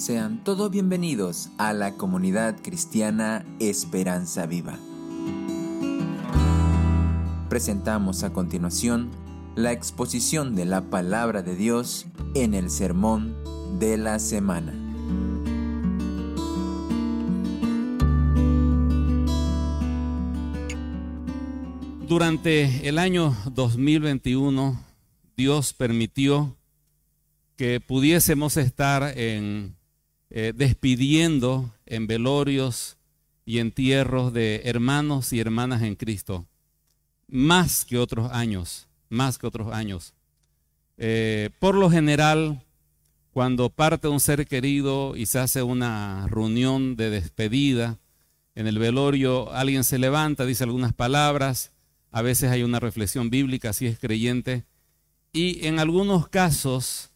Sean todos bienvenidos a la comunidad cristiana Esperanza Viva. Presentamos a continuación la exposición de la palabra de Dios en el sermón de la semana. Durante el año 2021, Dios permitió que pudiésemos estar en eh, despidiendo en velorios y entierros de hermanos y hermanas en Cristo, más que otros años, más que otros años. Eh, por lo general, cuando parte un ser querido y se hace una reunión de despedida, en el velorio alguien se levanta, dice algunas palabras, a veces hay una reflexión bíblica si es creyente, y en algunos casos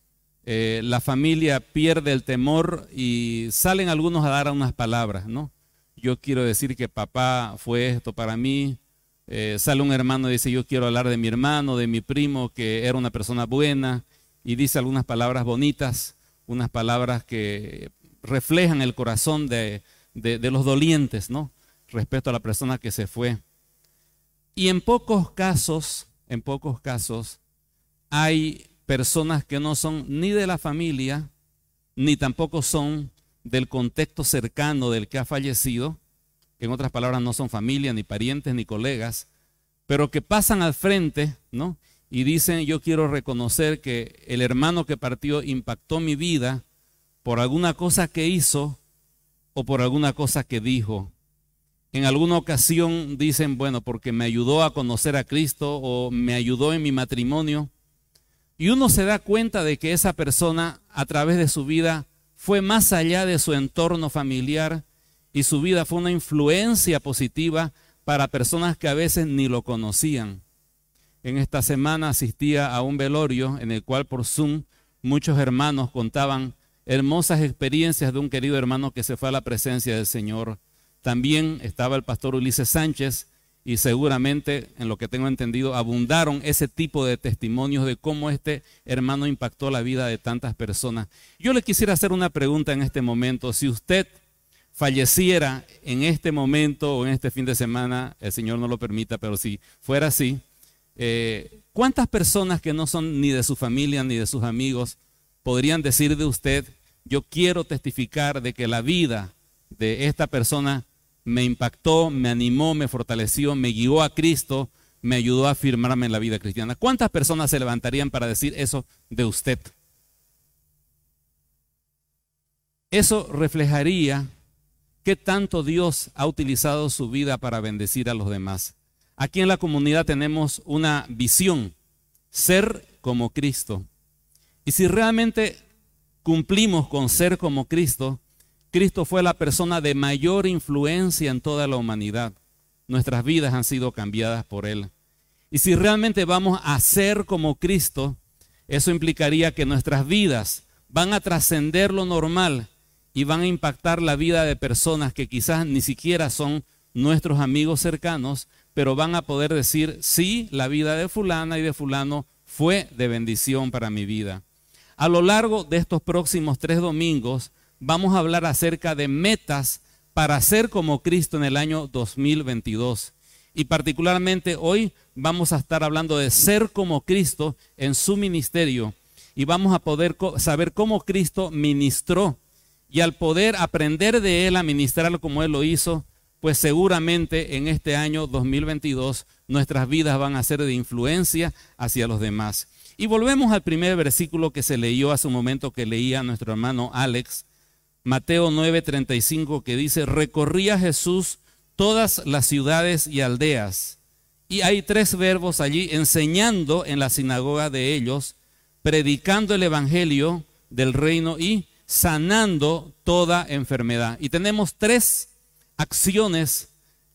eh, la familia pierde el temor y salen algunos a dar unas palabras, ¿no? Yo quiero decir que papá fue esto para mí. Eh, sale un hermano y dice, yo quiero hablar de mi hermano, de mi primo, que era una persona buena, y dice algunas palabras bonitas, unas palabras que reflejan el corazón de, de los dolientes, ¿no? Respecto a la persona que se fue. Y en pocos casos, en pocos casos, hay personas que no son ni de la familia, ni tampoco son del contexto cercano del que ha fallecido, que en otras palabras no son familia, ni parientes, ni colegas, pero que pasan al frente, ¿no? Y dicen, yo quiero reconocer que el hermano que partió impactó mi vida por alguna cosa que hizo o por alguna cosa que dijo. En alguna ocasión dicen, bueno, porque me ayudó a conocer a Cristo o me ayudó en mi matrimonio y uno se da cuenta de que esa persona a través de su vida fue más allá de su entorno familiar y su vida fue una influencia positiva para personas que a veces ni lo conocían. En esta semana asistía a un velorio en el cual por Zoom muchos hermanos contaban hermosas experiencias de un querido hermano que se fue a la presencia del Señor. También estaba el pastor Ulises Sánchez, y seguramente, en lo que tengo entendido, abundaron ese tipo de testimonios de cómo este hermano impactó la vida de tantas personas. Yo le quisiera hacer una pregunta en este momento. Si usted falleciera en este momento o en este fin de semana, el Señor no lo permita, pero si fuera así, eh, ¿cuántas personas que no son ni de su familia ni de sus amigos podrían decir de usted, yo quiero testificar de que la vida de esta persona me impactó, me animó, me fortaleció, me guió a Cristo, me ayudó a afirmarme en la vida cristiana. ¿Cuántas personas se levantarían para decir eso de usted? Eso reflejaría qué tanto Dios ha utilizado su vida para bendecir a los demás. Aquí en la comunidad tenemos una visión, ser como Cristo. Y si realmente cumplimos con ser como Cristo, Cristo fue la persona de mayor influencia en toda la humanidad. Nuestras vidas han sido cambiadas por Él. Y si realmente vamos a ser como Cristo, eso implicaría que nuestras vidas van a trascender lo normal y van a impactar la vida de personas que quizás ni siquiera son nuestros amigos cercanos, pero van a poder decir, sí, la vida de fulana y de fulano fue de bendición para mi vida. A lo largo de estos próximos tres domingos vamos a hablar acerca de metas para ser como Cristo en el año 2022. Y particularmente hoy vamos a estar hablando de ser como Cristo en su ministerio. Y vamos a poder saber cómo Cristo ministró. Y al poder aprender de Él a ministrarlo como Él lo hizo, pues seguramente en este año 2022 nuestras vidas van a ser de influencia hacia los demás. Y volvemos al primer versículo que se leyó hace un momento que leía nuestro hermano Alex Mateo 9:35 que dice, recorría Jesús todas las ciudades y aldeas. Y hay tres verbos allí, enseñando en la sinagoga de ellos, predicando el Evangelio del reino y sanando toda enfermedad. Y tenemos tres acciones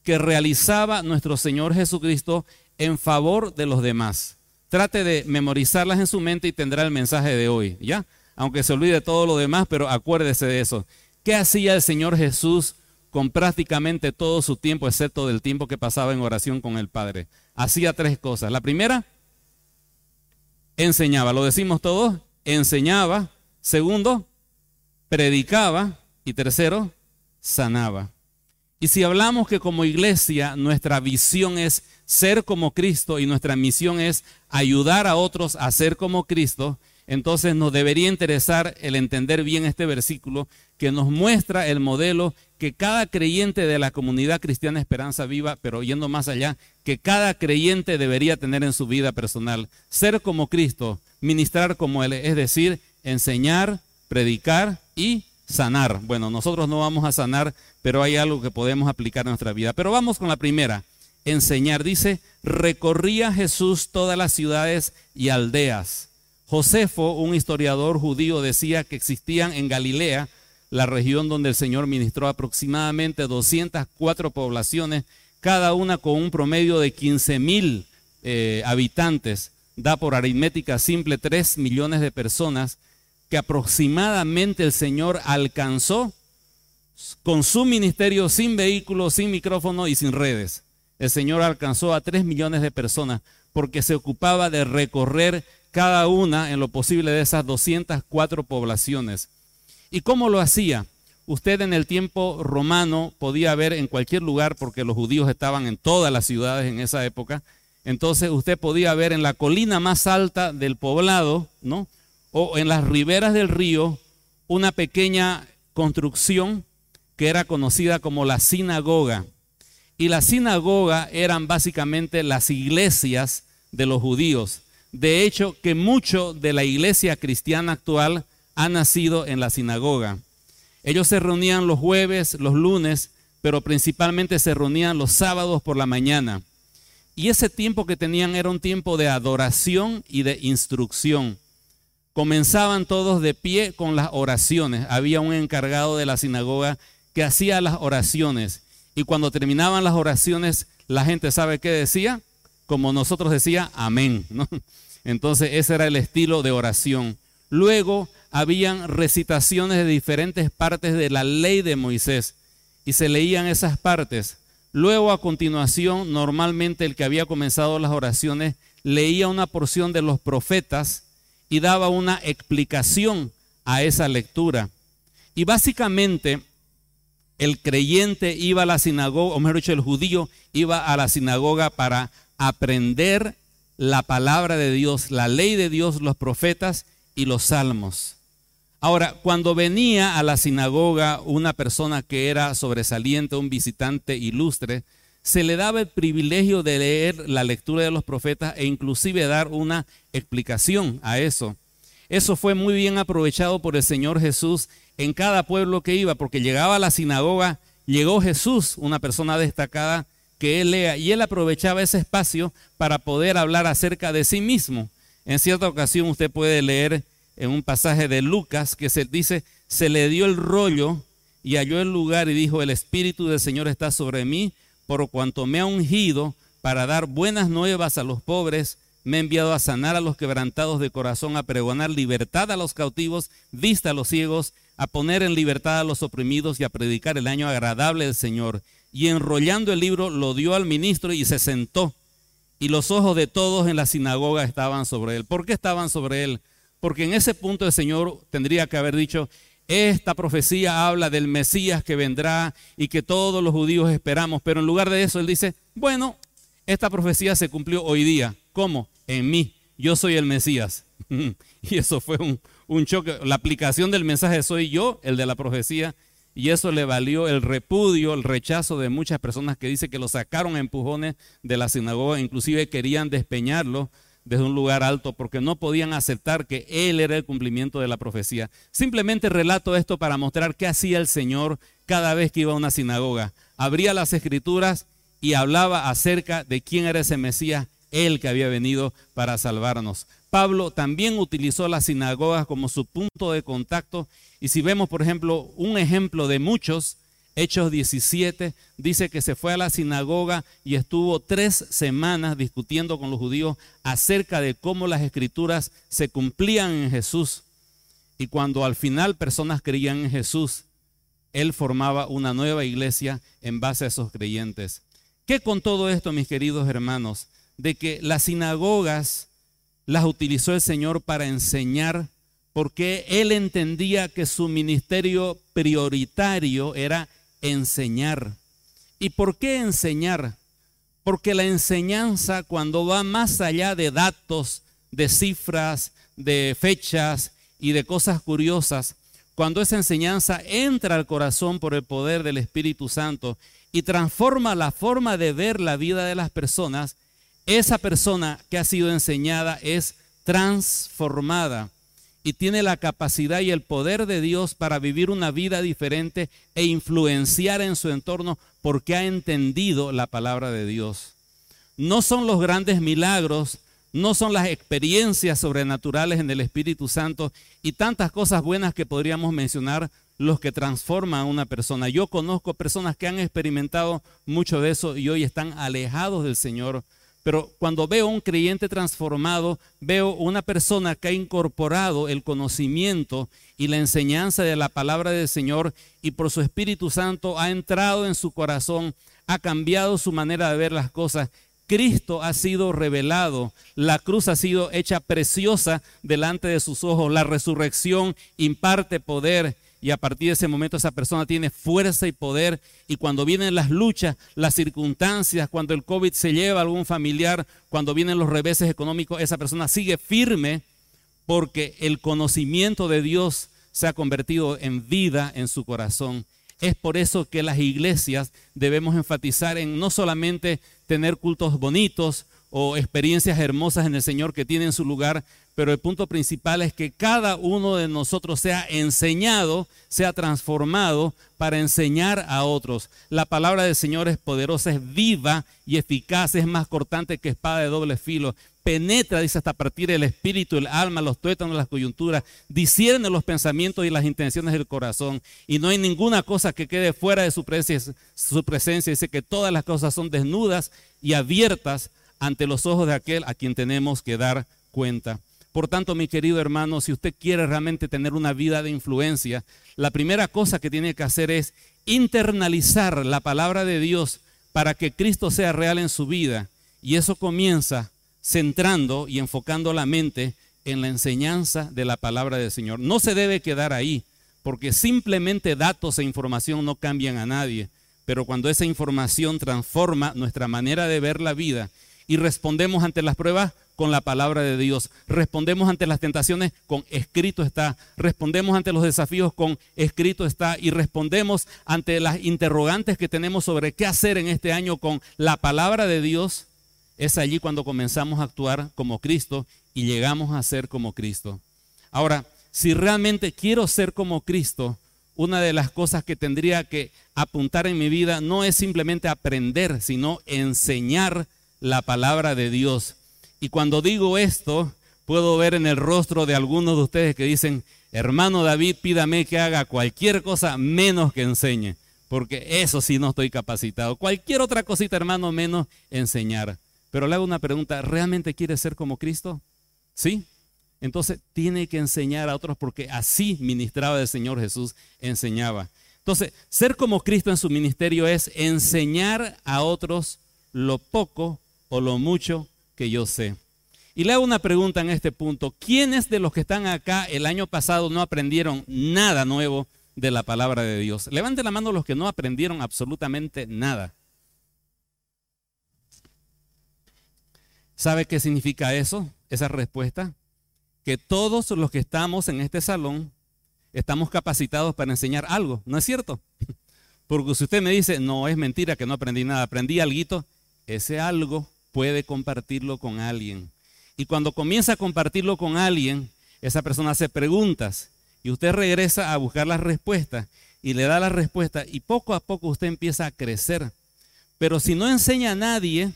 que realizaba nuestro Señor Jesucristo en favor de los demás. Trate de memorizarlas en su mente y tendrá el mensaje de hoy, ¿ya? Aunque se olvide todo lo demás, pero acuérdese de eso. ¿Qué hacía el Señor Jesús con prácticamente todo su tiempo, excepto del tiempo que pasaba en oración con el Padre? Hacía tres cosas. La primera, enseñaba, lo decimos todos, enseñaba. Segundo, predicaba y tercero, sanaba. Y si hablamos que como iglesia nuestra visión es ser como Cristo y nuestra misión es ayudar a otros a ser como Cristo, entonces nos debería interesar el entender bien este versículo que nos muestra el modelo que cada creyente de la comunidad cristiana Esperanza Viva, pero yendo más allá, que cada creyente debería tener en su vida personal. Ser como Cristo, ministrar como Él, es decir, enseñar, predicar y sanar. Bueno, nosotros no vamos a sanar, pero hay algo que podemos aplicar en nuestra vida. Pero vamos con la primera, enseñar. Dice, recorría Jesús todas las ciudades y aldeas Josefo, un historiador judío, decía que existían en Galilea, la región donde el Señor ministró aproximadamente 204 poblaciones, cada una con un promedio de 15 mil eh, habitantes. Da por aritmética simple 3 millones de personas que aproximadamente el Señor alcanzó con su ministerio sin vehículos, sin micrófono y sin redes. El Señor alcanzó a 3 millones de personas porque se ocupaba de recorrer cada una en lo posible de esas 204 poblaciones. ¿Y cómo lo hacía? Usted en el tiempo romano podía ver en cualquier lugar, porque los judíos estaban en todas las ciudades en esa época, entonces usted podía ver en la colina más alta del poblado, ¿no? O en las riberas del río, una pequeña construcción que era conocida como la sinagoga. Y la sinagoga eran básicamente las iglesias de los judíos. De hecho, que mucho de la iglesia cristiana actual ha nacido en la sinagoga. Ellos se reunían los jueves, los lunes, pero principalmente se reunían los sábados por la mañana. Y ese tiempo que tenían era un tiempo de adoración y de instrucción. Comenzaban todos de pie con las oraciones. Había un encargado de la sinagoga que hacía las oraciones. Y cuando terminaban las oraciones, la gente sabe qué decía como nosotros decía, amén. Entonces ese era el estilo de oración. Luego habían recitaciones de diferentes partes de la ley de Moisés y se leían esas partes. Luego a continuación, normalmente el que había comenzado las oraciones leía una porción de los profetas y daba una explicación a esa lectura. Y básicamente el creyente iba a la sinagoga, o mejor dicho, el judío iba a la sinagoga para aprender la palabra de Dios, la ley de Dios, los profetas y los salmos. Ahora, cuando venía a la sinagoga una persona que era sobresaliente, un visitante ilustre, se le daba el privilegio de leer la lectura de los profetas e inclusive dar una explicación a eso. Eso fue muy bien aprovechado por el Señor Jesús en cada pueblo que iba, porque llegaba a la sinagoga, llegó Jesús, una persona destacada, que él lea. Y él aprovechaba ese espacio para poder hablar acerca de sí mismo. En cierta ocasión usted puede leer en un pasaje de Lucas que se dice, se le dio el rollo y halló el lugar y dijo, el Espíritu del Señor está sobre mí, por cuanto me ha ungido para dar buenas nuevas a los pobres, me ha enviado a sanar a los quebrantados de corazón, a pregonar libertad a los cautivos, vista a los ciegos, a poner en libertad a los oprimidos y a predicar el año agradable del Señor y enrollando el libro lo dio al ministro y se sentó. Y los ojos de todos en la sinagoga estaban sobre él. ¿Por qué estaban sobre él? Porque en ese punto el Señor tendría que haber dicho, esta profecía habla del Mesías que vendrá y que todos los judíos esperamos. Pero en lugar de eso, él dice, bueno, esta profecía se cumplió hoy día. ¿Cómo? En mí. Yo soy el Mesías. y eso fue un, un choque. La aplicación del mensaje soy yo, el de la profecía, y eso le valió el repudio, el rechazo de muchas personas que dice que lo sacaron a empujones de la sinagoga, inclusive querían despeñarlo desde un lugar alto porque no podían aceptar que él era el cumplimiento de la profecía. Simplemente relato esto para mostrar qué hacía el Señor cada vez que iba a una sinagoga. Abría las escrituras y hablaba acerca de quién era ese Mesías, él que había venido para salvarnos. Pablo también utilizó las sinagogas como su punto de contacto y si vemos, por ejemplo, un ejemplo de muchos, Hechos 17 dice que se fue a la sinagoga y estuvo tres semanas discutiendo con los judíos acerca de cómo las escrituras se cumplían en Jesús. Y cuando al final personas creían en Jesús, él formaba una nueva iglesia en base a esos creyentes. ¿Qué con todo esto, mis queridos hermanos? De que las sinagogas las utilizó el Señor para enseñar porque él entendía que su ministerio prioritario era enseñar. ¿Y por qué enseñar? Porque la enseñanza cuando va más allá de datos, de cifras, de fechas y de cosas curiosas, cuando esa enseñanza entra al corazón por el poder del Espíritu Santo y transforma la forma de ver la vida de las personas, esa persona que ha sido enseñada es transformada y tiene la capacidad y el poder de Dios para vivir una vida diferente e influenciar en su entorno porque ha entendido la palabra de Dios. No son los grandes milagros, no son las experiencias sobrenaturales en el Espíritu Santo y tantas cosas buenas que podríamos mencionar los que transforman a una persona. Yo conozco personas que han experimentado mucho de eso y hoy están alejados del Señor pero cuando veo un creyente transformado, veo una persona que ha incorporado el conocimiento y la enseñanza de la palabra del Señor y por su Espíritu Santo ha entrado en su corazón, ha cambiado su manera de ver las cosas. Cristo ha sido revelado, la cruz ha sido hecha preciosa delante de sus ojos, la resurrección imparte poder y a partir de ese momento esa persona tiene fuerza y poder y cuando vienen las luchas, las circunstancias, cuando el COVID se lleva a algún familiar, cuando vienen los reveses económicos, esa persona sigue firme porque el conocimiento de Dios se ha convertido en vida en su corazón. Es por eso que las iglesias debemos enfatizar en no solamente tener cultos bonitos o experiencias hermosas en el Señor que tienen su lugar, pero el punto principal es que cada uno de nosotros sea enseñado, sea transformado para enseñar a otros. La palabra del Señor es poderosa, es viva y eficaz, es más cortante que espada de doble filo. Penetra, dice, hasta partir el espíritu, el alma, los tuétanos, las coyunturas, discierne los pensamientos y las intenciones del corazón. Y no hay ninguna cosa que quede fuera de su presencia. Su presencia dice que todas las cosas son desnudas y abiertas ante los ojos de aquel a quien tenemos que dar cuenta. Por tanto, mi querido hermano, si usted quiere realmente tener una vida de influencia, la primera cosa que tiene que hacer es internalizar la palabra de Dios para que Cristo sea real en su vida. Y eso comienza centrando y enfocando la mente en la enseñanza de la palabra del Señor. No se debe quedar ahí, porque simplemente datos e información no cambian a nadie. Pero cuando esa información transforma nuestra manera de ver la vida y respondemos ante las pruebas con la palabra de Dios. Respondemos ante las tentaciones con escrito está. Respondemos ante los desafíos con escrito está. Y respondemos ante las interrogantes que tenemos sobre qué hacer en este año con la palabra de Dios. Es allí cuando comenzamos a actuar como Cristo y llegamos a ser como Cristo. Ahora, si realmente quiero ser como Cristo, una de las cosas que tendría que apuntar en mi vida no es simplemente aprender, sino enseñar la palabra de Dios. Y cuando digo esto, puedo ver en el rostro de algunos de ustedes que dicen, hermano David, pídame que haga cualquier cosa menos que enseñe, porque eso sí no estoy capacitado. Cualquier otra cosita, hermano, menos enseñar. Pero le hago una pregunta, ¿realmente quiere ser como Cristo? ¿Sí? Entonces tiene que enseñar a otros porque así ministraba el Señor Jesús, enseñaba. Entonces, ser como Cristo en su ministerio es enseñar a otros lo poco o lo mucho que yo sé. Y le hago una pregunta en este punto. ¿Quiénes de los que están acá el año pasado no aprendieron nada nuevo de la palabra de Dios? Levante la mano los que no aprendieron absolutamente nada. ¿Sabe qué significa eso? Esa respuesta. Que todos los que estamos en este salón estamos capacitados para enseñar algo, ¿no es cierto? Porque si usted me dice, no, es mentira que no aprendí nada, aprendí algo, ese algo puede compartirlo con alguien. Y cuando comienza a compartirlo con alguien, esa persona hace preguntas y usted regresa a buscar las respuestas y le da la respuesta y poco a poco usted empieza a crecer. Pero si no enseña a nadie,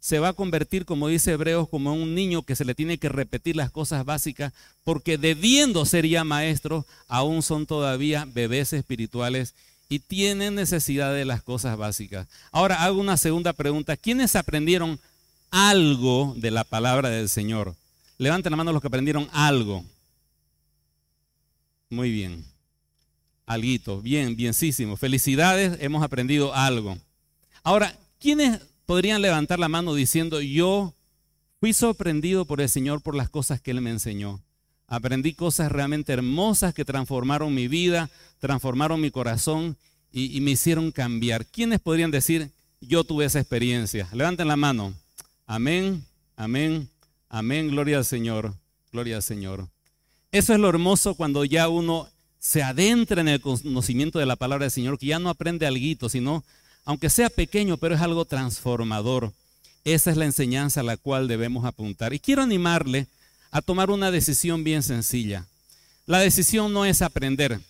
se va a convertir, como dice Hebreos, como un niño que se le tiene que repetir las cosas básicas, porque debiendo ser ya maestros, aún son todavía bebés espirituales y tienen necesidad de las cosas básicas. Ahora hago una segunda pregunta. ¿Quiénes aprendieron algo de la palabra del Señor? Levanten la mano los que aprendieron algo. Muy bien. Alguito. Bien, bienísimo. Felicidades, hemos aprendido algo. Ahora, ¿quiénes podrían levantar la mano diciendo, yo fui sorprendido por el Señor por las cosas que Él me enseñó? Aprendí cosas realmente hermosas que transformaron mi vida, transformaron mi corazón y, me hicieron cambiar. ¿Quiénes podrían decir, yo tuve esa experiencia? Levanten la mano. Amén, amén, amén. Gloria al Señor, gloria al Señor. Eso es lo hermoso cuando ya uno se adentra en el conocimiento de la palabra del Señor, que ya no aprende algo, sino, aunque sea pequeño, pero es algo transformador. Esa es la enseñanza a la cual debemos apuntar. Y quiero animarle a tomar una decisión bien sencilla. La decisión no es aprender,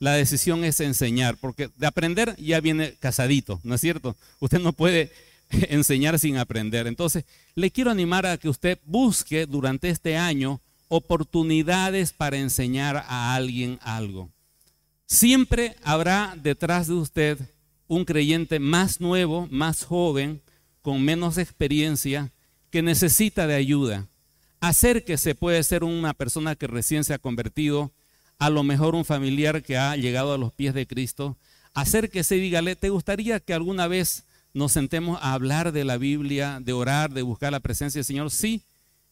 la decisión es enseñar, porque de aprender ya viene casadito, ¿no es cierto? Usted no puede enseñar sin aprender. Entonces, le quiero animar a que usted busque durante este año oportunidades para enseñar a alguien algo. Siempre habrá detrás de usted un creyente más nuevo, más joven, con menos experiencia, que necesita de ayuda. Acérquese, puede ser una persona que recién se ha convertido, a lo mejor un familiar que ha llegado a los pies de Cristo. Acérquese y dígale, ¿te gustaría que alguna vez nos sentemos a hablar de la Biblia, de orar, de buscar la presencia del Señor? Sí,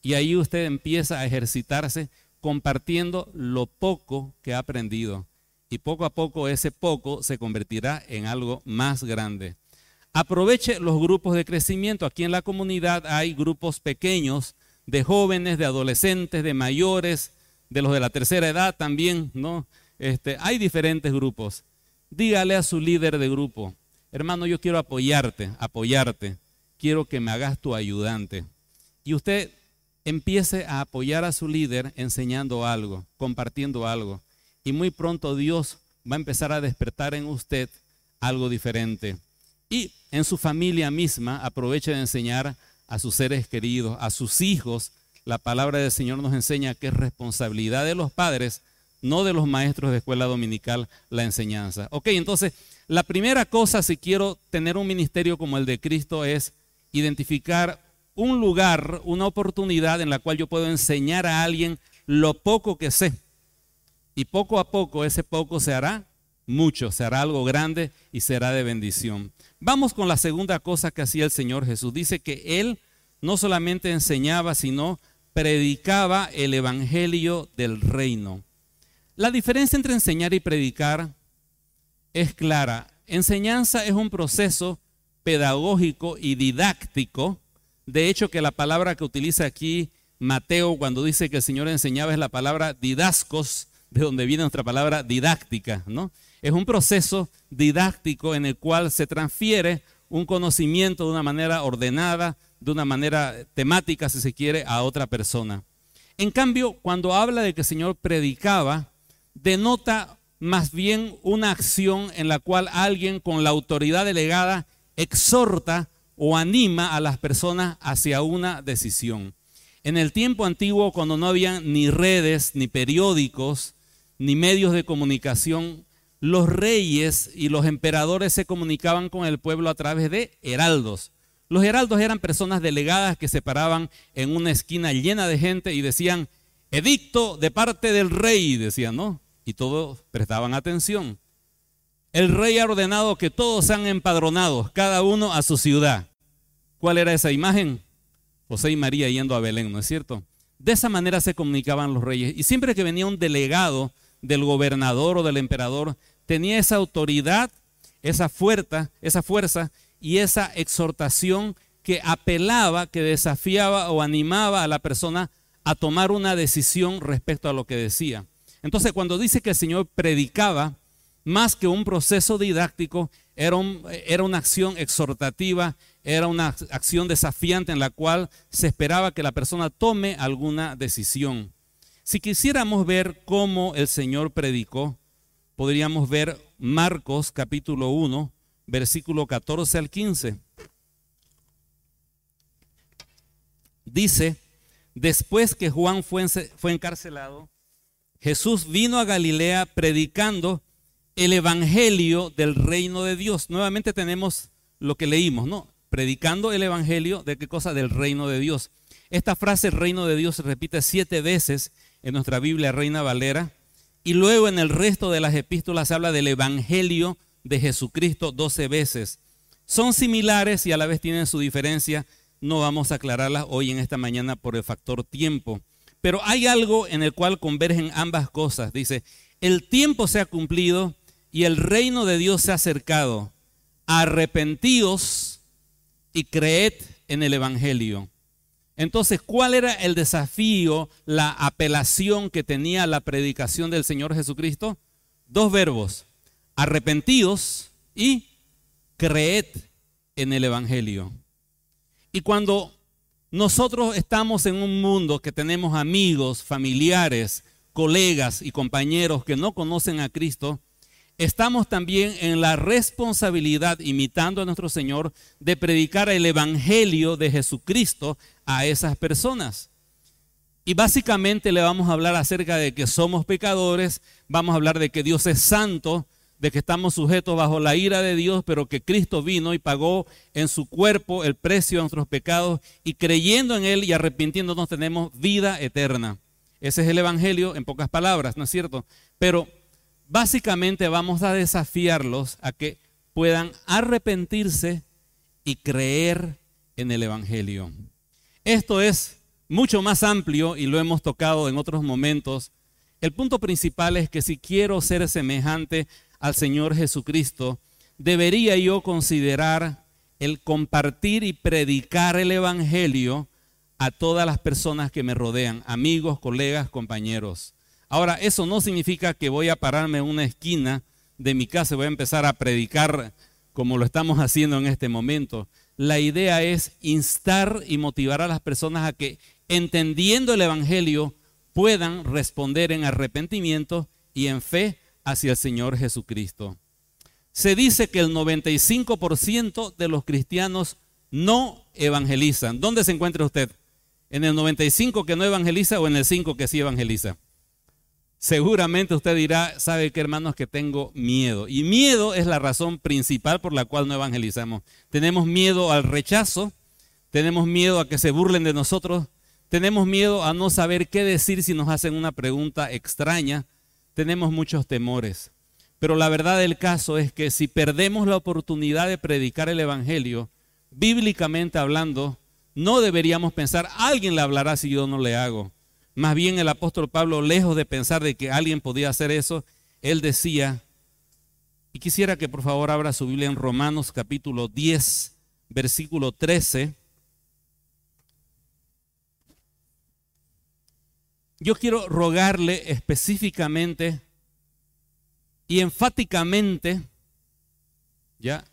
y ahí usted empieza a ejercitarse compartiendo lo poco que ha aprendido. Y poco a poco ese poco se convertirá en algo más grande. Aproveche los grupos de crecimiento. Aquí en la comunidad hay grupos pequeños de jóvenes, de adolescentes, de mayores, de los de la tercera edad también, ¿no? Este, hay diferentes grupos. Dígale a su líder de grupo, hermano, yo quiero apoyarte, apoyarte. Quiero que me hagas tu ayudante. Y usted empiece a apoyar a su líder enseñando algo, compartiendo algo. Y muy pronto Dios va a empezar a despertar en usted algo diferente. Y en su familia misma aproveche de enseñar a sus seres queridos, a sus hijos. La palabra del Señor nos enseña que es responsabilidad de los padres, no de los maestros de escuela dominical, la enseñanza. Ok, entonces, la primera cosa si quiero tener un ministerio como el de Cristo es identificar un lugar, una oportunidad en la cual yo puedo enseñar a alguien lo poco que sé. Y poco a poco ese poco se hará mucho, se hará algo grande y será de bendición. Vamos con la segunda cosa que hacía el Señor Jesús. Dice que Él no solamente enseñaba, sino predicaba el Evangelio del reino. La diferencia entre enseñar y predicar es clara. Enseñanza es un proceso pedagógico y didáctico de hecho, que la palabra que utiliza aquí Mateo cuando dice que el Señor enseñaba es la palabra didascos, de donde viene nuestra palabra didáctica, ¿no? Es un proceso didáctico en el cual se transfiere un conocimiento de una manera ordenada, de una manera temática, si se quiere, a otra persona. En cambio, cuando habla de que el Señor predicaba, denota más bien una acción en la cual alguien con la autoridad delegada exhorta o anima a las personas hacia una decisión. En el tiempo antiguo, cuando no había ni redes, ni periódicos, ni medios de comunicación, los reyes y los emperadores se comunicaban con el pueblo a través de heraldos. Los heraldos eran personas delegadas que se paraban en una esquina llena de gente y decían, edicto de parte del rey, decían, ¿no? Y todos prestaban atención. El rey ha ordenado que todos sean empadronados, cada uno a su ciudad. ¿Cuál era esa imagen? José y María yendo a Belén, ¿no es cierto? De esa manera se comunicaban los reyes. Y siempre que venía un delegado del gobernador o del emperador, tenía esa autoridad, esa fuerza, esa fuerza y esa exhortación que apelaba, que desafiaba o animaba a la persona a tomar una decisión respecto a lo que decía. Entonces, cuando dice que el Señor predicaba, más que un proceso didáctico, era, era una acción exhortativa, era una acción desafiante en la cual se esperaba que la persona tome alguna decisión. Si quisiéramos ver cómo el Señor predicó, podríamos ver Marcos capítulo 1, versículo 14 al 15. Dice, después que Juan fue, fue encarcelado, Jesús vino a Galilea predicando el evangelio del reino de Dios. Nuevamente tenemos lo que leímos, ¿no? predicando el Evangelio de qué cosa? Del reino de Dios. Esta frase reino de Dios se repite siete veces en nuestra Biblia Reina Valera y luego en el resto de las epístolas se habla del Evangelio de Jesucristo doce veces. Son similares y a la vez tienen su diferencia. No vamos a aclararlas hoy en esta mañana por el factor tiempo. Pero hay algo en el cual convergen ambas cosas. Dice, el tiempo se ha cumplido y el reino de Dios se ha acercado. Arrepentíos y creed en el Evangelio. Entonces, ¿cuál era el desafío, la apelación que tenía la predicación del Señor Jesucristo? Dos verbos, arrepentíos y creed en el Evangelio. Y cuando nosotros estamos en un mundo que tenemos amigos, familiares, colegas y compañeros que no conocen a Cristo, estamos también en la responsabilidad, imitando a nuestro Señor, de predicar el Evangelio de Jesucristo a esas personas. Y básicamente le vamos a hablar acerca de que somos pecadores, vamos a hablar de que Dios es santo, de que estamos sujetos bajo la ira de Dios, pero que Cristo vino y pagó en su cuerpo el precio de nuestros pecados y creyendo en Él y arrepintiéndonos tenemos vida eterna. Ese es el Evangelio en pocas palabras, ¿no es cierto? Pero básicamente vamos a desafiarlos a que puedan arrepentirse y creer en el Evangelio. Esto es mucho más amplio y lo hemos tocado en otros momentos. El punto principal es que si quiero ser semejante al Señor Jesucristo, debería yo considerar el compartir y predicar el Evangelio a todas las personas que me rodean, amigos, colegas, compañeros. Ahora, eso no significa que voy a pararme en una esquina de mi casa y voy a empezar a predicar como lo estamos haciendo en este momento. La idea es instar y motivar a las personas a que, entendiendo el Evangelio, puedan responder en arrepentimiento y en fe hacia el Señor Jesucristo. Se dice que el 95% de los cristianos no evangelizan. ¿Dónde se encuentra usted? ¿En el 95 que no evangeliza o en el 5 que sí evangeliza? Seguramente usted dirá, sabe que hermanos que tengo miedo. Y miedo es la razón principal por la cual no evangelizamos. Tenemos miedo al rechazo, tenemos miedo a que se burlen de nosotros, tenemos miedo a no saber qué decir si nos hacen una pregunta extraña, tenemos muchos temores. Pero la verdad del caso es que si perdemos la oportunidad de predicar el Evangelio, bíblicamente hablando, no deberíamos pensar, alguien le hablará si yo no le hago. Más bien el apóstol Pablo, lejos de pensar de que alguien podía hacer eso, él decía, y quisiera que por favor abra su Biblia en Romanos capítulo 10, versículo 13. yo quiero rogarle específicamente y enfáticamente, ¿ya?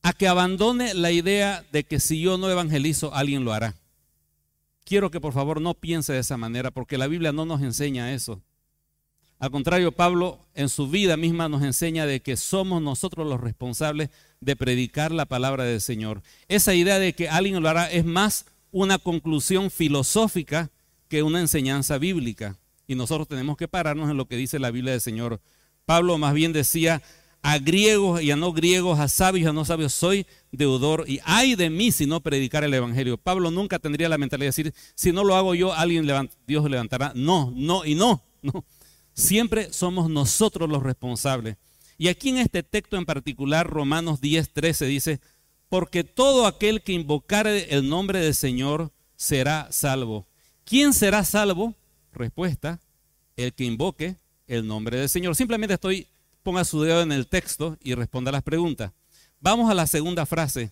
A que abandone la idea de que si yo no evangelizo, alguien lo hará. Quiero que por favor no piense de esa manera, porque la Biblia no nos enseña eso. Al contrario, Pablo en su vida misma nos enseña de que somos nosotros los responsables de predicar la palabra del Señor. Esa idea de que alguien lo hará es más una conclusión filosófica que una enseñanza bíblica. Y nosotros tenemos que pararnos en lo que dice la Biblia del Señor. Pablo más bien decía, a griegos y a no griegos, a sabios y a no sabios, soy deudor y ay de mí si no predicar el Evangelio. Pablo nunca tendría la mentalidad de decir, si no lo hago yo, alguien Dios levantará. No, no y no, no. Siempre somos nosotros los responsables. Y aquí en este texto en particular, Romanos 10, 13 dice, porque todo aquel que invocare el nombre del Señor será salvo. ¿Quién será salvo? Respuesta, el que invoque el nombre del Señor. Simplemente estoy, ponga su dedo en el texto y responda las preguntas. Vamos a la segunda frase.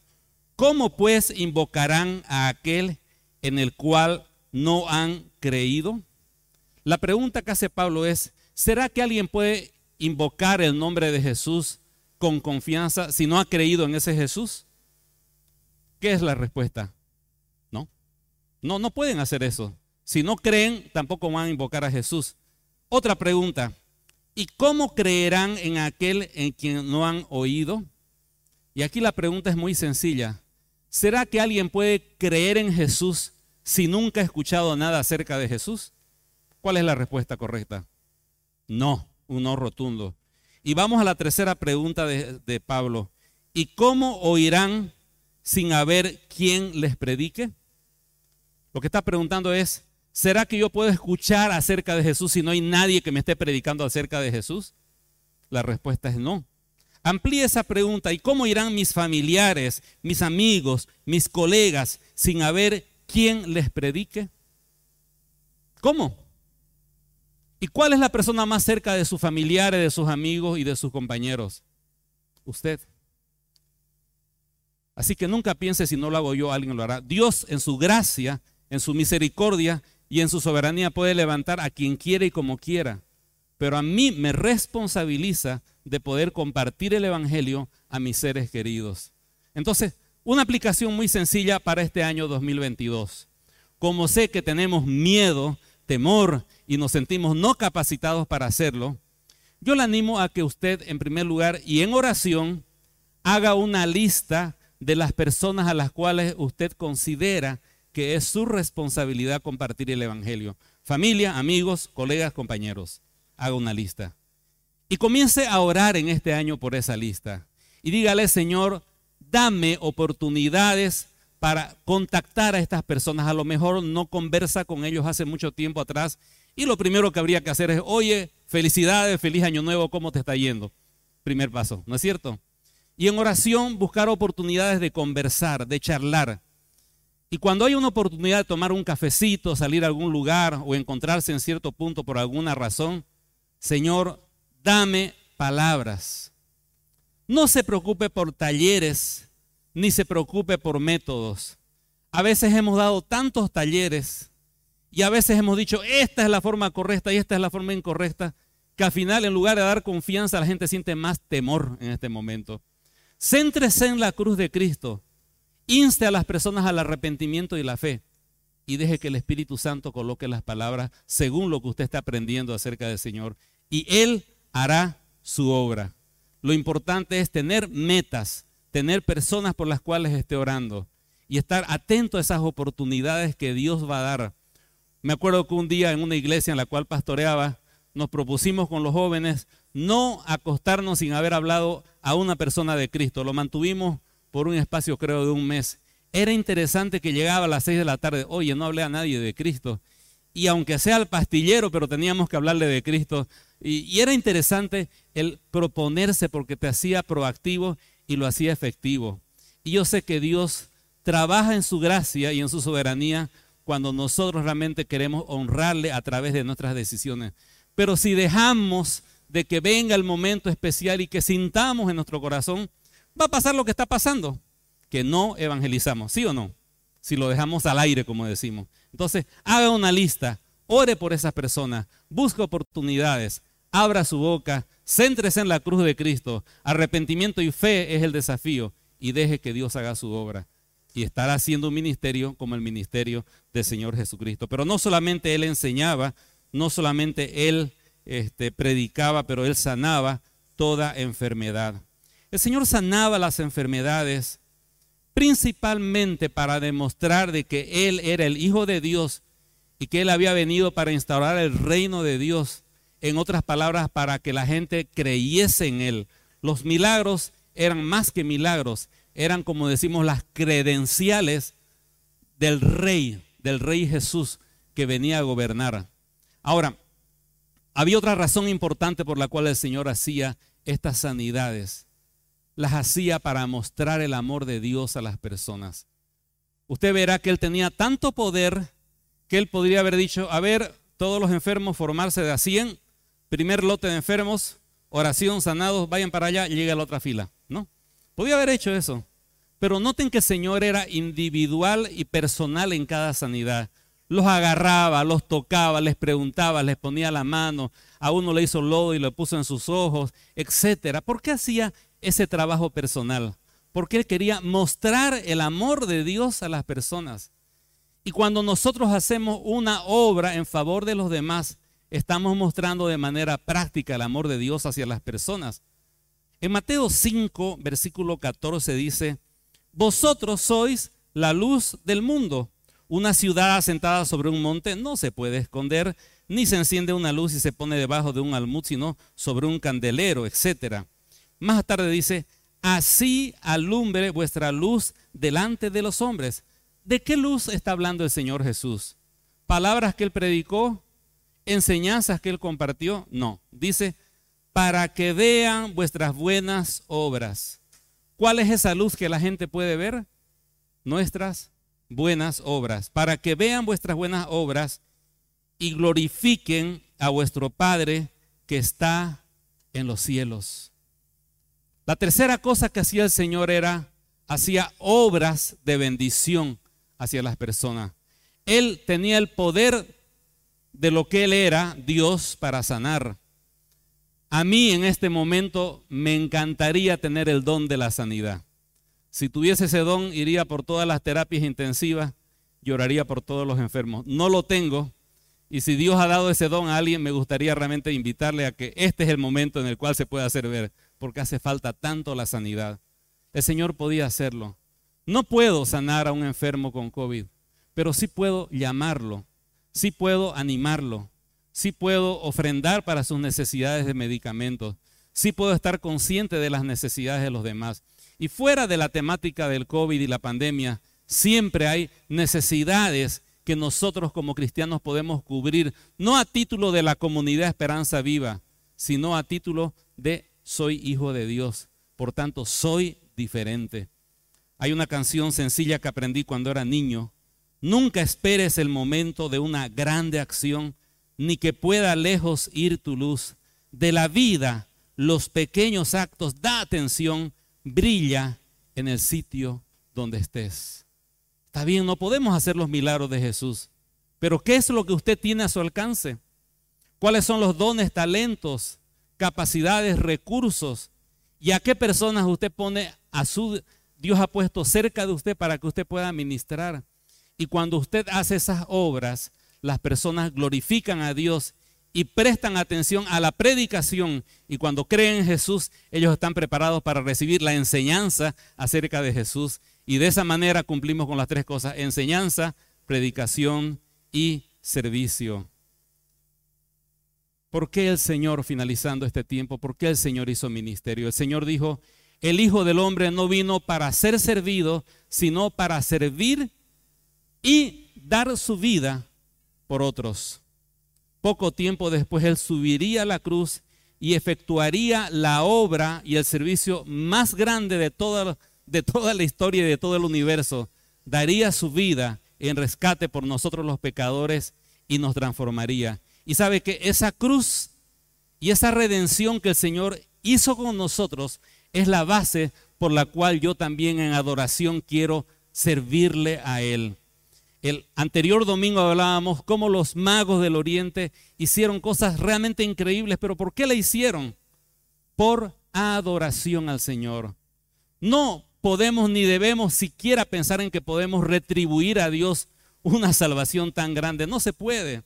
¿Cómo pues invocarán a aquel en el cual no han creído? La pregunta que hace Pablo es, ¿será que alguien puede invocar el nombre de Jesús con confianza si no ha creído en ese Jesús? ¿Qué es la respuesta? No. No, no pueden hacer eso. Si no creen, tampoco van a invocar a Jesús. Otra pregunta. ¿Y cómo creerán en aquel en quien no han oído? Y aquí la pregunta es muy sencilla. ¿Será que alguien puede creer en Jesús si nunca ha escuchado nada acerca de Jesús? ¿Cuál es la respuesta correcta? No, un no rotundo. Y vamos a la tercera pregunta de, de Pablo. ¿Y cómo oirán sin haber quien les predique? Lo que está preguntando es, ¿Será que yo puedo escuchar acerca de Jesús si no hay nadie que me esté predicando acerca de Jesús? La respuesta es no. Amplíe esa pregunta. ¿Y cómo irán mis familiares, mis amigos, mis colegas sin haber quien les predique? ¿Cómo? ¿Y cuál es la persona más cerca de sus familiares, de sus amigos y de sus compañeros? Usted. Así que nunca piense si no lo hago yo, alguien lo hará. Dios en su gracia, en su misericordia y en su soberanía puede levantar a quien quiere y como quiera. Pero a mí me responsabiliza de poder compartir el Evangelio a mis seres queridos. Entonces, una aplicación muy sencilla para este año 2022. Como sé que tenemos miedo, temor y nos sentimos no capacitados para hacerlo, yo le animo a que usted en primer lugar y en oración haga una lista de las personas a las cuales usted considera que es su responsabilidad compartir el Evangelio. Familia, amigos, colegas, compañeros. Haga una lista. Y comience a orar en este año por esa lista. Y dígale, Señor, dame oportunidades para contactar a estas personas. A lo mejor no conversa con ellos hace mucho tiempo atrás. Y lo primero que habría que hacer es, oye, felicidades, feliz año nuevo, ¿cómo te está yendo? Primer paso, ¿no es cierto? Y en oración buscar oportunidades de conversar, de charlar. Y cuando hay una oportunidad de tomar un cafecito, salir a algún lugar o encontrarse en cierto punto por alguna razón, Señor, dame palabras. No se preocupe por talleres, ni se preocupe por métodos. A veces hemos dado tantos talleres y a veces hemos dicho, esta es la forma correcta y esta es la forma incorrecta, que al final en lugar de dar confianza la gente siente más temor en este momento. Céntrese en la cruz de Cristo. Inste a las personas al arrepentimiento y la fe. Y deje que el Espíritu Santo coloque las palabras según lo que usted está aprendiendo acerca del Señor. Y Él hará su obra. Lo importante es tener metas, tener personas por las cuales esté orando y estar atento a esas oportunidades que Dios va a dar. Me acuerdo que un día en una iglesia en la cual pastoreaba, nos propusimos con los jóvenes no acostarnos sin haber hablado a una persona de Cristo. Lo mantuvimos por un espacio creo de un mes. Era interesante que llegaba a las seis de la tarde, oye, no hablé a nadie de Cristo. Y aunque sea el pastillero, pero teníamos que hablarle de Cristo. Y era interesante el proponerse porque te hacía proactivo y lo hacía efectivo. Y yo sé que Dios trabaja en su gracia y en su soberanía cuando nosotros realmente queremos honrarle a través de nuestras decisiones. Pero si dejamos de que venga el momento especial y que sintamos en nuestro corazón, va a pasar lo que está pasando, que no evangelizamos, ¿sí o no? Si lo dejamos al aire, como decimos. Entonces, haga una lista, ore por esas personas, busque oportunidades, abra su boca, céntrese en la cruz de Cristo. Arrepentimiento y fe es el desafío y deje que Dios haga su obra. Y estará haciendo un ministerio como el ministerio del Señor Jesucristo. Pero no solamente Él enseñaba, no solamente Él este, predicaba, pero él sanaba toda enfermedad. El Señor sanaba las enfermedades principalmente para demostrar de que Él era el Hijo de Dios y que Él había venido para instaurar el reino de Dios. En otras palabras, para que la gente creyese en Él. Los milagros eran más que milagros, eran como decimos las credenciales del rey, del rey Jesús que venía a gobernar. Ahora, había otra razón importante por la cual el Señor hacía estas sanidades. Las hacía para mostrar el amor de Dios a las personas. Usted verá que Él tenía tanto poder que Él podría haber dicho, a ver, todos los enfermos formarse de a 100, primer lote de enfermos, oración, sanados, vayan para allá y llega a la otra fila. ¿No? Podía haber hecho eso. Pero noten que el Señor era individual y personal en cada sanidad los agarraba, los tocaba, les preguntaba, les ponía la mano, a uno le hizo lodo y lo puso en sus ojos, etcétera. ¿Por qué hacía ese trabajo personal? Porque él quería mostrar el amor de Dios a las personas. Y cuando nosotros hacemos una obra en favor de los demás, estamos mostrando de manera práctica el amor de Dios hacia las personas. En Mateo 5, versículo 14 dice, vosotros sois la luz del mundo. Una ciudad asentada sobre un monte no se puede esconder, ni se enciende una luz y se pone debajo de un almud, sino sobre un candelero, etc. Más tarde dice, así alumbre vuestra luz delante de los hombres. ¿De qué luz está hablando el Señor Jesús? ¿Palabras que él predicó? ¿Enseñanzas que él compartió? No. Dice, para que vean vuestras buenas obras. ¿Cuál es esa luz que la gente puede ver? Nuestras buenas obras, para que vean vuestras buenas obras y glorifiquen a vuestro Padre que está en los cielos. La tercera cosa que hacía el Señor era, hacía obras de bendición hacia las personas. Él tenía el poder de lo que Él era, Dios, para sanar. A mí en este momento me encantaría tener el don de la sanidad. Si tuviese ese don, iría por todas las terapias intensivas, lloraría por todos los enfermos. No lo tengo. Y si Dios ha dado ese don a alguien, me gustaría realmente invitarle a que este es el momento en el cual se puede hacer ver, porque hace falta tanto la sanidad. El Señor podía hacerlo. No puedo sanar a un enfermo con COVID, pero sí puedo llamarlo, sí puedo animarlo, sí puedo ofrendar para sus necesidades de medicamentos, sí puedo estar consciente de las necesidades de los demás. Y fuera de la temática del COVID y la pandemia, siempre hay necesidades que nosotros como cristianos podemos cubrir, no a título de la comunidad Esperanza Viva, sino a título de soy hijo de Dios. Por tanto, soy diferente. Hay una canción sencilla que aprendí cuando era niño. Nunca esperes el momento de una grande acción, ni que pueda lejos ir tu luz. De la vida, los pequeños actos, da atención brilla en el sitio donde estés. Está bien, no podemos hacer los milagros de Jesús, pero ¿qué es lo que usted tiene a su alcance? ¿Cuáles son los dones, talentos, capacidades, recursos? ¿Y a qué personas usted pone a su Dios ha puesto cerca de usted para que usted pueda ministrar? Y cuando usted hace esas obras, las personas glorifican a Dios y prestan atención a la predicación y cuando creen en Jesús, ellos están preparados para recibir la enseñanza acerca de Jesús y de esa manera cumplimos con las tres cosas, enseñanza, predicación y servicio. ¿Por qué el Señor, finalizando este tiempo, por qué el Señor hizo ministerio? El Señor dijo, el Hijo del Hombre no vino para ser servido, sino para servir y dar su vida por otros. Poco tiempo después Él subiría a la cruz y efectuaría la obra y el servicio más grande de toda, de toda la historia y de todo el universo. Daría su vida en rescate por nosotros los pecadores y nos transformaría. Y sabe que esa cruz y esa redención que el Señor hizo con nosotros es la base por la cual yo también en adoración quiero servirle a Él. El anterior domingo hablábamos cómo los magos del Oriente hicieron cosas realmente increíbles, pero ¿por qué la hicieron? Por adoración al Señor. No podemos ni debemos siquiera pensar en que podemos retribuir a Dios una salvación tan grande. No se puede.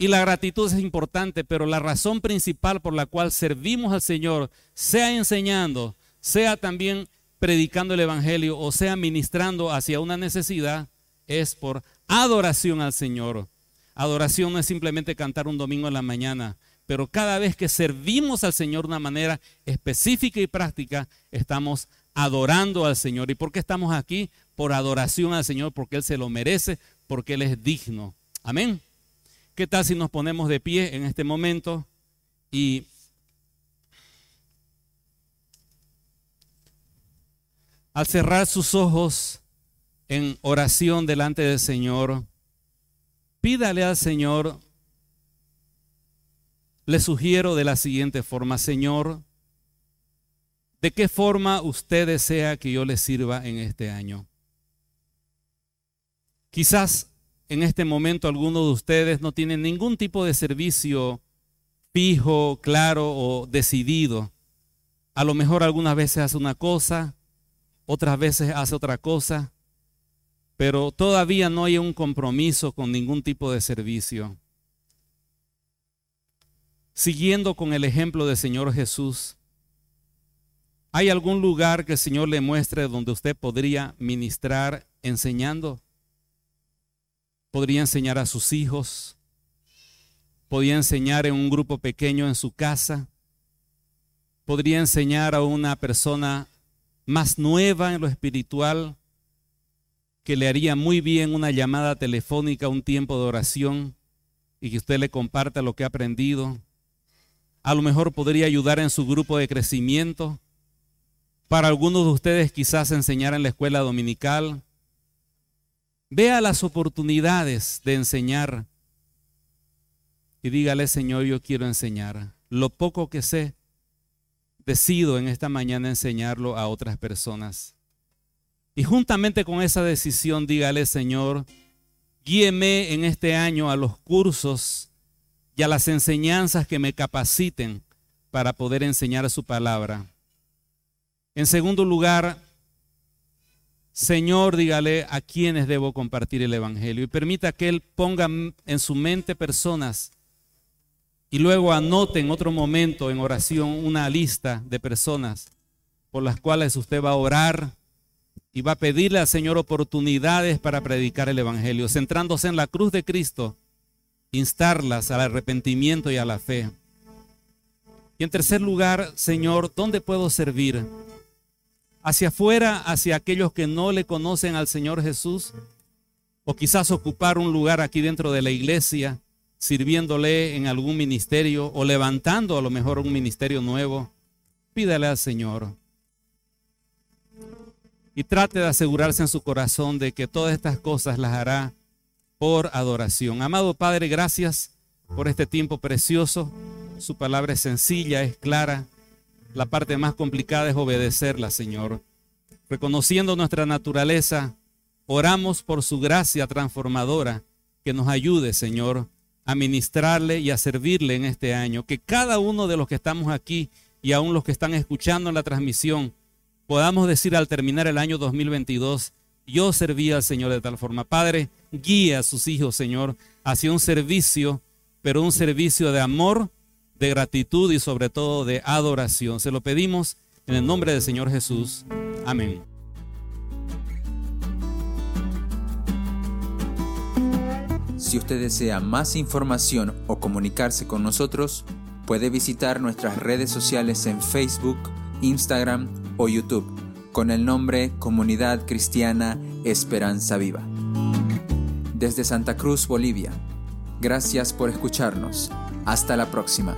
Y la gratitud es importante, pero la razón principal por la cual servimos al Señor, sea enseñando, sea también predicando el Evangelio o sea ministrando hacia una necesidad, es por adoración al Señor. Adoración no es simplemente cantar un domingo en la mañana, pero cada vez que servimos al Señor de una manera específica y práctica, estamos adorando al Señor. ¿Y por qué estamos aquí? Por adoración al Señor, porque Él se lo merece, porque Él es digno. Amén. ¿Qué tal si nos ponemos de pie en este momento y al cerrar sus ojos, en oración delante del Señor, pídale al Señor, le sugiero de la siguiente forma, Señor, ¿de qué forma usted desea que yo le sirva en este año? Quizás en este momento algunos de ustedes no tienen ningún tipo de servicio fijo, claro o decidido. A lo mejor algunas veces hace una cosa, otras veces hace otra cosa pero todavía no hay un compromiso con ningún tipo de servicio. Siguiendo con el ejemplo del Señor Jesús, ¿hay algún lugar que el Señor le muestre donde usted podría ministrar enseñando? Podría enseñar a sus hijos, podría enseñar en un grupo pequeño en su casa, podría enseñar a una persona más nueva en lo espiritual, que le haría muy bien una llamada telefónica, un tiempo de oración y que usted le comparta lo que ha aprendido. A lo mejor podría ayudar en su grupo de crecimiento. Para algunos de ustedes quizás enseñar en la escuela dominical. Vea las oportunidades de enseñar. y dígale, Señor, yo quiero enseñar. Lo poco que sé, decido en esta mañana enseñarlo a otras personas. Y juntamente con esa decisión, dígale, Señor, guíeme en este año a los cursos y a las enseñanzas que me capaciten para poder enseñar su palabra. En segundo lugar, Señor, dígale a quienes debo compartir el Evangelio y permita que Él ponga en su mente personas y luego anote en otro momento en oración una lista de personas por las cuales usted va a orar y va a pedirle al Señor oportunidades para predicar el Evangelio, centrándose en la cruz de Cristo, instarlas al arrepentimiento y a la fe. Y en tercer lugar, Señor, ¿dónde puedo servir? Hacia afuera, hacia aquellos que no le conocen al Señor Jesús, o quizás ocupar un lugar aquí dentro de la iglesia sirviéndole en algún ministerio o levantando a lo mejor un ministerio nuevo, pídale al Señor. Y trate de asegurarse en su corazón de que todas estas cosas las hará por adoración. Amado Padre, gracias por este tiempo precioso. Su palabra es sencilla, es clara. La parte más complicada es obedecerla, Señor. Reconociendo nuestra naturaleza, oramos por su gracia transformadora que nos ayude, Señor, a ministrarle y a servirle en este año. Que cada uno de los que estamos aquí y aún los que están escuchando en la transmisión, podamos decir al terminar el año 2022, yo serví al Señor de tal forma. Padre, guía a sus hijos, Señor, hacia un servicio, pero un servicio de amor, de gratitud y sobre todo de adoración. Se lo pedimos en el nombre del Señor Jesús. Amén. Si usted desea más información o comunicarse con nosotros, puede visitar nuestras redes sociales en Facebook, Instagram o YouTube con el nombre Comunidad Cristiana Esperanza Viva. Desde Santa Cruz, Bolivia. Gracias por escucharnos. Hasta la próxima.